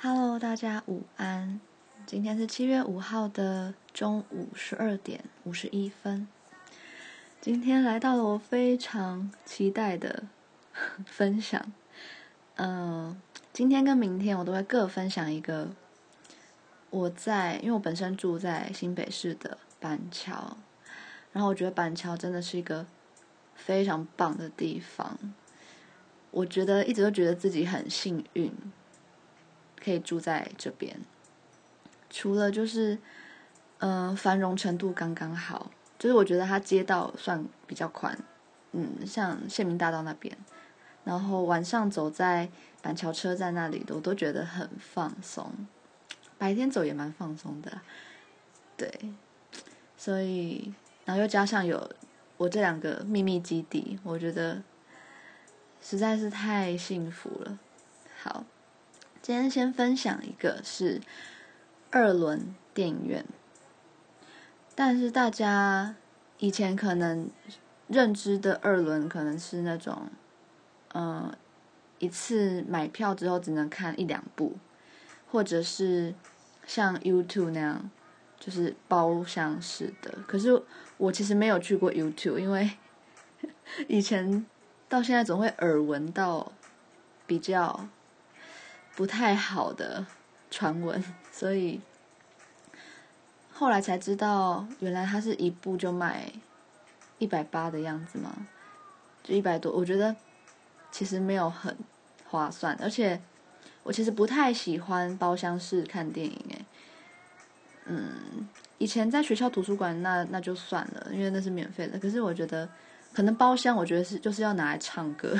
Hello，大家午安。今天是七月五号的中午十二点五十一分。今天来到了我非常期待的 分享。嗯、呃，今天跟明天我都会各分享一个我在，因为我本身住在新北市的板桥，然后我觉得板桥真的是一个非常棒的地方。我觉得一直都觉得自己很幸运。可以住在这边，除了就是，嗯、繁荣程度刚刚好，就是我觉得它街道算比较宽，嗯，像县民大道那边，然后晚上走在板桥车站那里，我都觉得很放松，白天走也蛮放松的，对，所以，然后又加上有我这两个秘密基地，我觉得实在是太幸福了，好。今天先分享一个是二轮电影院，但是大家以前可能认知的二轮可能是那种，嗯，一次买票之后只能看一两部，或者是像 YouTube 那样，就是包厢式的。可是我其实没有去过 YouTube，因为以前到现在总会耳闻到比较。不太好的传闻，所以后来才知道，原来它是一部就卖一百八的样子嘛，就一百多。我觉得其实没有很划算，而且我其实不太喜欢包厢式看电影。哎，嗯，以前在学校图书馆那那就算了，因为那是免费的。可是我觉得。可能包厢，我觉得是就是要拿来唱歌。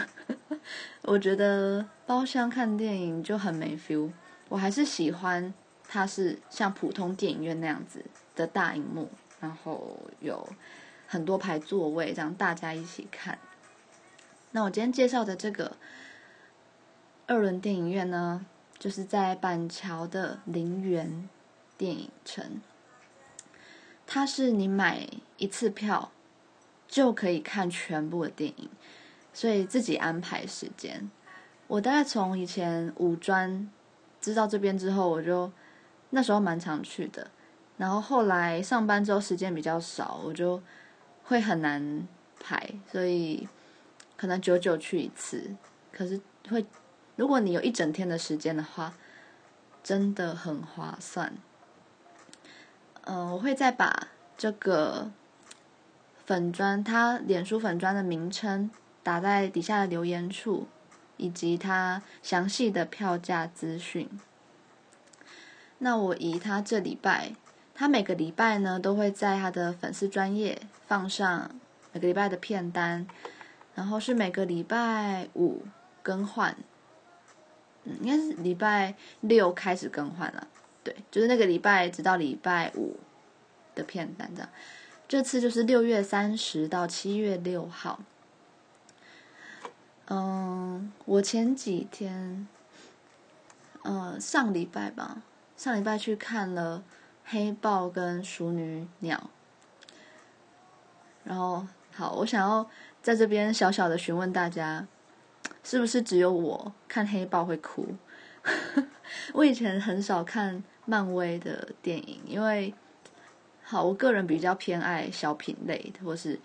我觉得包厢看电影就很没 feel。我还是喜欢它是像普通电影院那样子的大荧幕，然后有很多排座位，这样大家一起看。那我今天介绍的这个二轮电影院呢，就是在板桥的林园电影城。它是你买一次票。就可以看全部的电影，所以自己安排时间。我大概从以前五专知道这边之后，我就那时候蛮常去的。然后后来上班之后时间比较少，我就会很难排，所以可能久久去一次。可是会，如果你有一整天的时间的话，真的很划算。嗯、我会再把这个。粉砖，它脸书粉砖的名称打在底下的留言处，以及他详细的票价资讯。那我以他这礼拜，他每个礼拜呢都会在他的粉丝专页放上每个礼拜的片单，然后是每个礼拜五更换，嗯，应该是礼拜六开始更换了，对，就是那个礼拜直到礼拜五的片单这样。这次就是六月三十到七月六号。嗯，我前几天，嗯，上礼拜吧，上礼拜去看了《黑豹》跟《淑女鸟》。然后，好，我想要在这边小小的询问大家，是不是只有我看《黑豹》会哭？我以前很少看漫威的电影，因为。好，我个人比较偏爱小品类，或是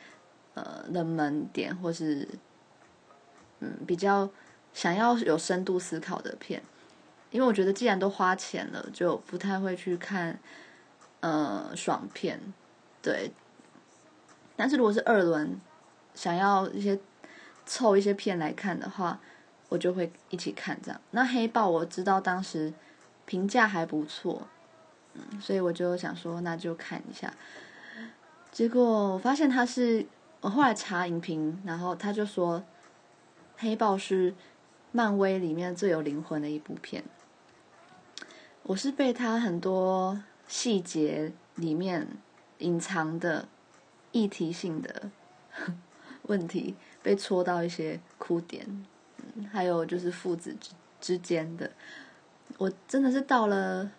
呃冷门点，或是嗯比较想要有深度思考的片，因为我觉得既然都花钱了，就不太会去看呃爽片，对。但是如果是二轮，想要一些凑一些片来看的话，我就会一起看这样。那黑豹我知道当时评价还不错。嗯，所以我就想说，那就看一下。结果我发现他是，我后来查影评，然后他就说，《黑豹》是漫威里面最有灵魂的一部片。我是被他很多细节里面隐藏的议题性的 问题被戳到一些哭点，还有就是父子之之间的，我真的是到了。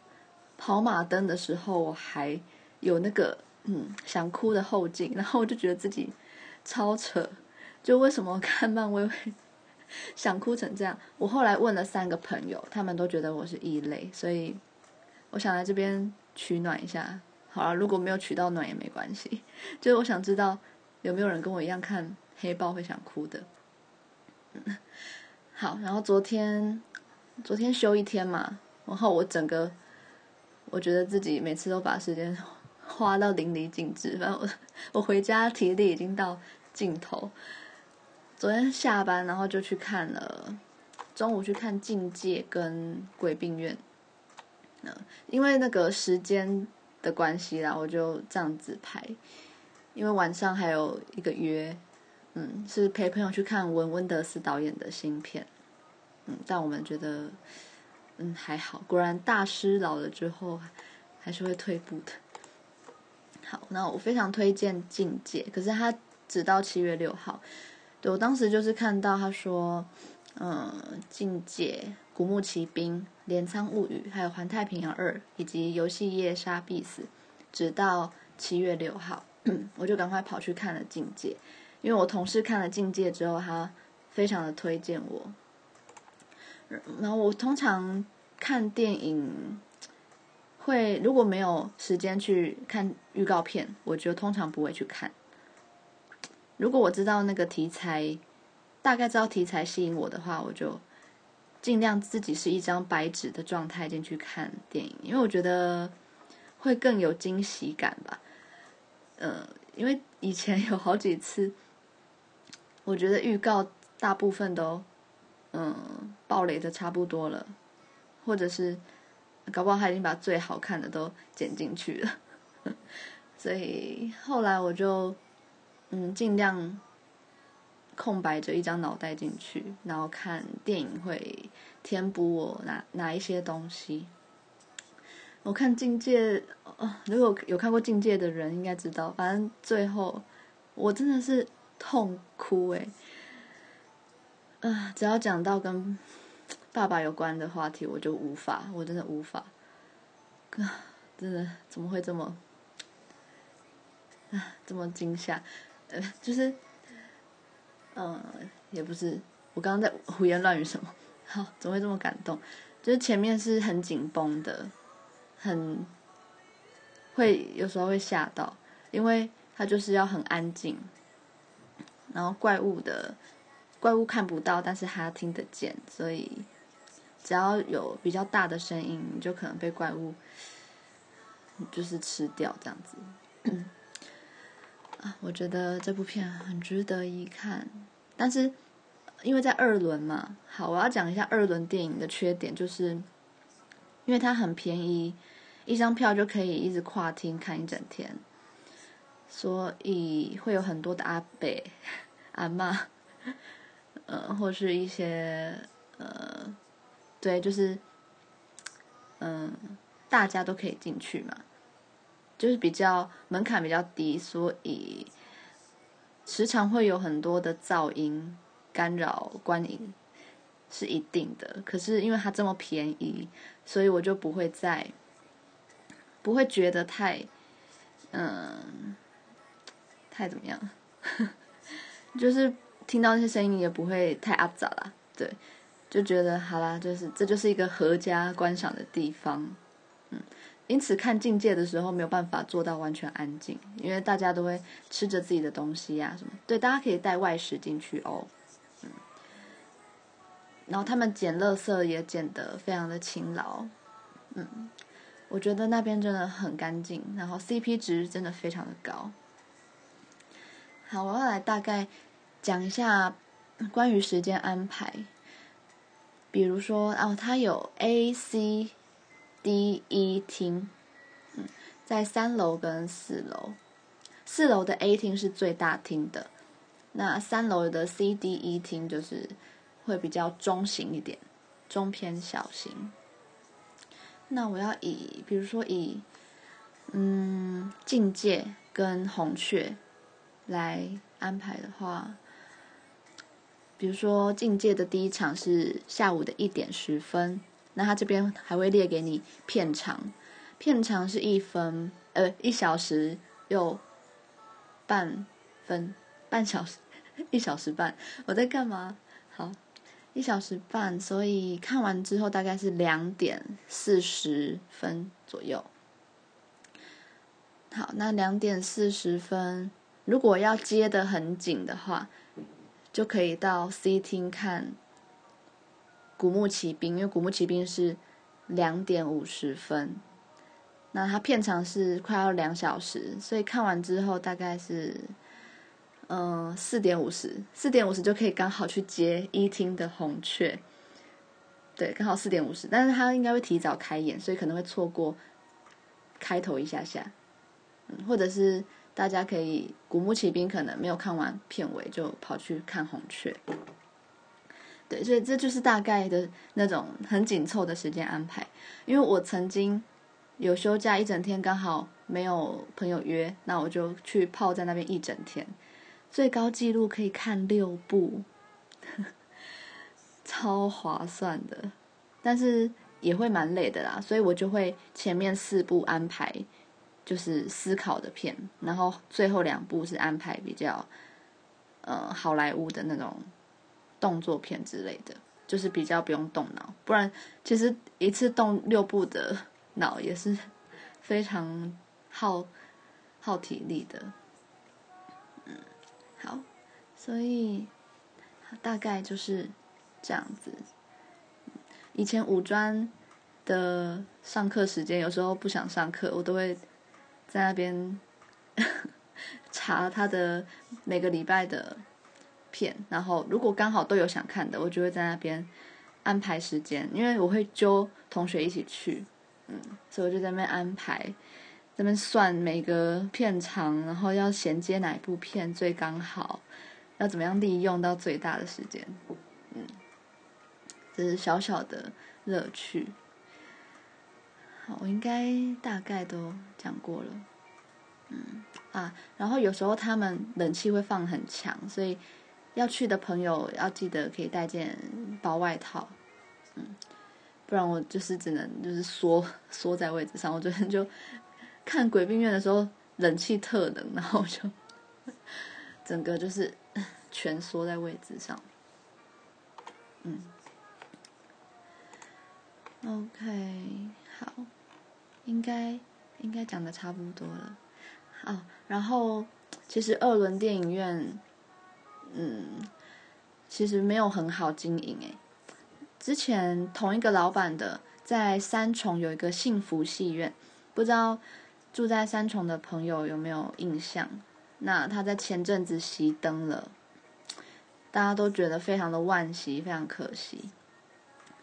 跑马灯的时候，我还有那个嗯想哭的后劲，然后我就觉得自己超扯，就为什么看漫威会想哭成这样。我后来问了三个朋友，他们都觉得我是异类，所以我想来这边取暖一下。好了，如果没有取到暖也没关系，就是我想知道有没有人跟我一样看黑豹会想哭的。好，然后昨天昨天休一天嘛，然后我整个我觉得自己每次都把时间花到淋漓尽致，反正我我回家体力已经到尽头。昨天下班，然后就去看了，中午去看《境界》跟《鬼病院》。嗯，因为那个时间的关系啦，我就这样子排。因为晚上还有一个约，嗯，是陪朋友去看文温德斯导演的新片。嗯，但我们觉得，嗯，还好。果然大师老了之后，还是会退步的。好，那我非常推荐《境界》，可是它只到七月六号。我当时就是看到他说，嗯，《境界》、《古墓奇兵》、《镰仓物语》、还有《环太平洋二》以及《游戏夜杀必死》，直到七月六号，我就赶快跑去看了《境界》，因为我同事看了《境界》之后，他非常的推荐我。然后我通常看电影会如果没有时间去看预告片，我就通常不会去看。如果我知道那个题材，大概知道题材吸引我的话，我就尽量自己是一张白纸的状态进去看电影，因为我觉得会更有惊喜感吧。呃，因为以前有好几次，我觉得预告大部分都嗯爆雷的差不多了，或者是搞不好他已经把最好看的都剪进去了，所以后来我就。嗯，尽量空白着一张脑袋进去，然后看电影会填补我哪哪一些东西。我看《境界》呃，如果有看过《境界》的人应该知道，反正最后我真的是痛哭诶。啊、只要讲到跟爸爸有关的话题，我就无法，我真的无法。啊，真的怎么会这么啊这么惊吓？就是，嗯，也不是，我刚刚在胡言乱语什么？好，怎么会这么感动？就是前面是很紧绷的，很会有时候会吓到，因为它就是要很安静，然后怪物的怪物看不到，但是他听得见，所以只要有比较大的声音，你就可能被怪物就是吃掉这样子。啊我觉得这部片很值得一看，但是因为在二轮嘛，好，我要讲一下二轮电影的缺点，就是因为它很便宜，一张票就可以一直跨厅看一整天，所以会有很多的阿伯、阿嬷，呃，或是一些呃，对，就是嗯、大家都可以进去嘛。就是比较门槛比较低，所以时常会有很多的噪音干扰观影，是一定的。可是因为它这么便宜，所以我就不会再不会觉得太嗯太怎么样，就是听到那些声音也不会太阿杂啦。对，就觉得好啦，就是这就是一个合家观赏的地方，因此，看境界的时候没有办法做到完全安静，因为大家都会吃着自己的东西呀、什么。对，大家可以带外食进去哦。嗯。然后他们捡垃圾也捡得非常的勤劳。嗯，我觉得那边真的很干净，然后 CP 值真的非常的高。好，我要来大概讲一下关于时间安排。比如说，哦，它有 A、C。第一厅，嗯，在三楼跟四楼，四楼的 A 厅是最大厅的，那三楼的 C、D、E 厅就是会比较中型一点，中偏小型。那我要以，比如说以，嗯，境界跟红雀来安排的话，比如说境界的第一场是下午的一点十分。那他这边还会列给你片长，片长是一分，呃，一小时又半分，半小时，一小时半。我在干嘛？好，一小时半，所以看完之后大概是两点四十分左右。好，那两点四十分，如果要接得很紧的话，就可以到 C 厅看《古墓奇兵》，因为《古墓奇兵》是两点五十分，那它片长是快要两小时，所以看完之后大概是。嗯，四点五十，四点五十就可以刚好去接一厅的红雀，对，刚好四点五十，但是他应该会提早开演，所以可能会错过开头一下下，或者是大家可以《古墓奇兵》可能没有看完片尾就跑去看红雀，所以这就是大概的那种很紧凑的时间安排，因为我曾经有休假一整天，刚好没有朋友约，那我就去泡在那边一整天。最高纪录可以看六部，超划算的，但是也会蛮累的啦，所以我就会前面四部安排就是思考的片，然后最后两部是安排比较呃好莱坞的那种动作片之类的，就是比较不用动脑，不然其实一次动六部的脑也是非常耗耗体力的。嗯好，所以大概就是这样子。以前五专的上课时间，有时候不想上课，我都会在那边 查他的每个礼拜的片，然后如果刚好都有想看的，我就会在那边安排时间，因为我会揪同学一起去，嗯，所以我就在那边安排。这边算每个片长，然后要衔接哪一部片最刚好，要怎么样利用到最大的时间，嗯，这是小小的乐趣。好，我应该大概都讲过了，嗯啊，然后有时候他们冷气会放很强，所以要去的朋友要记得可以带件薄外套，嗯，不然我就是只能就是缩缩在位置上，我昨天就。看鬼病院的时候，冷气特冷，然后就整个就是蜷缩在位置上。嗯，OK，好，应该应该讲的差不多了。好，然后其实二轮电影院，嗯，其实没有很好经营诶。之前同一个老板的在三重有一个幸福戏院，不知道。住在三重的朋友有没有印象？那他在前阵子熄灯了，大家都觉得非常的惋惜，非常可惜。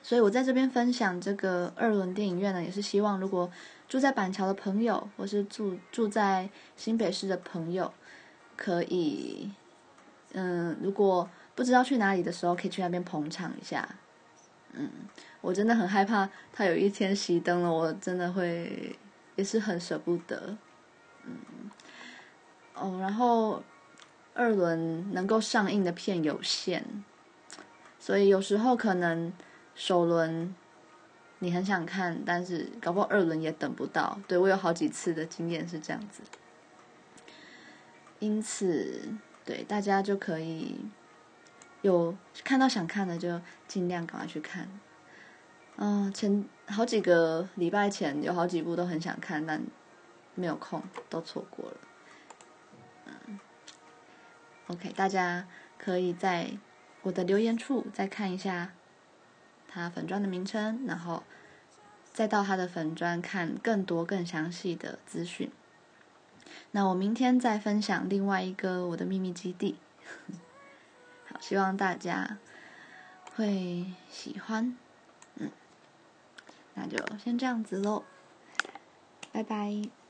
所以我在这边分享这个二轮电影院呢，也是希望如果住在板桥的朋友，或是住住在新北市的朋友，可以，嗯，如果不知道去哪里的时候，可以去那边捧场一下。嗯，我真的很害怕他有一天熄灯了，我真的会。也是很舍不得，嗯，哦，然后二轮能够上映的片有限，所以有时候可能首轮你很想看，但是搞不好二轮也等不到。对，我有好几次的经验是这样子，因此对大家就可以有看到想看的就尽量赶快去看。嗯、前好几个礼拜前有好几部都很想看，但没有空，都错过了。嗯，OK，大家可以在我的留言处再看一下他粉砖的名称，然后再到他的粉砖看更多更详细的资讯。那我明天再分享另外一个我的秘密基地。好，希望大家会喜欢。嗯那就先这样子喽，拜拜。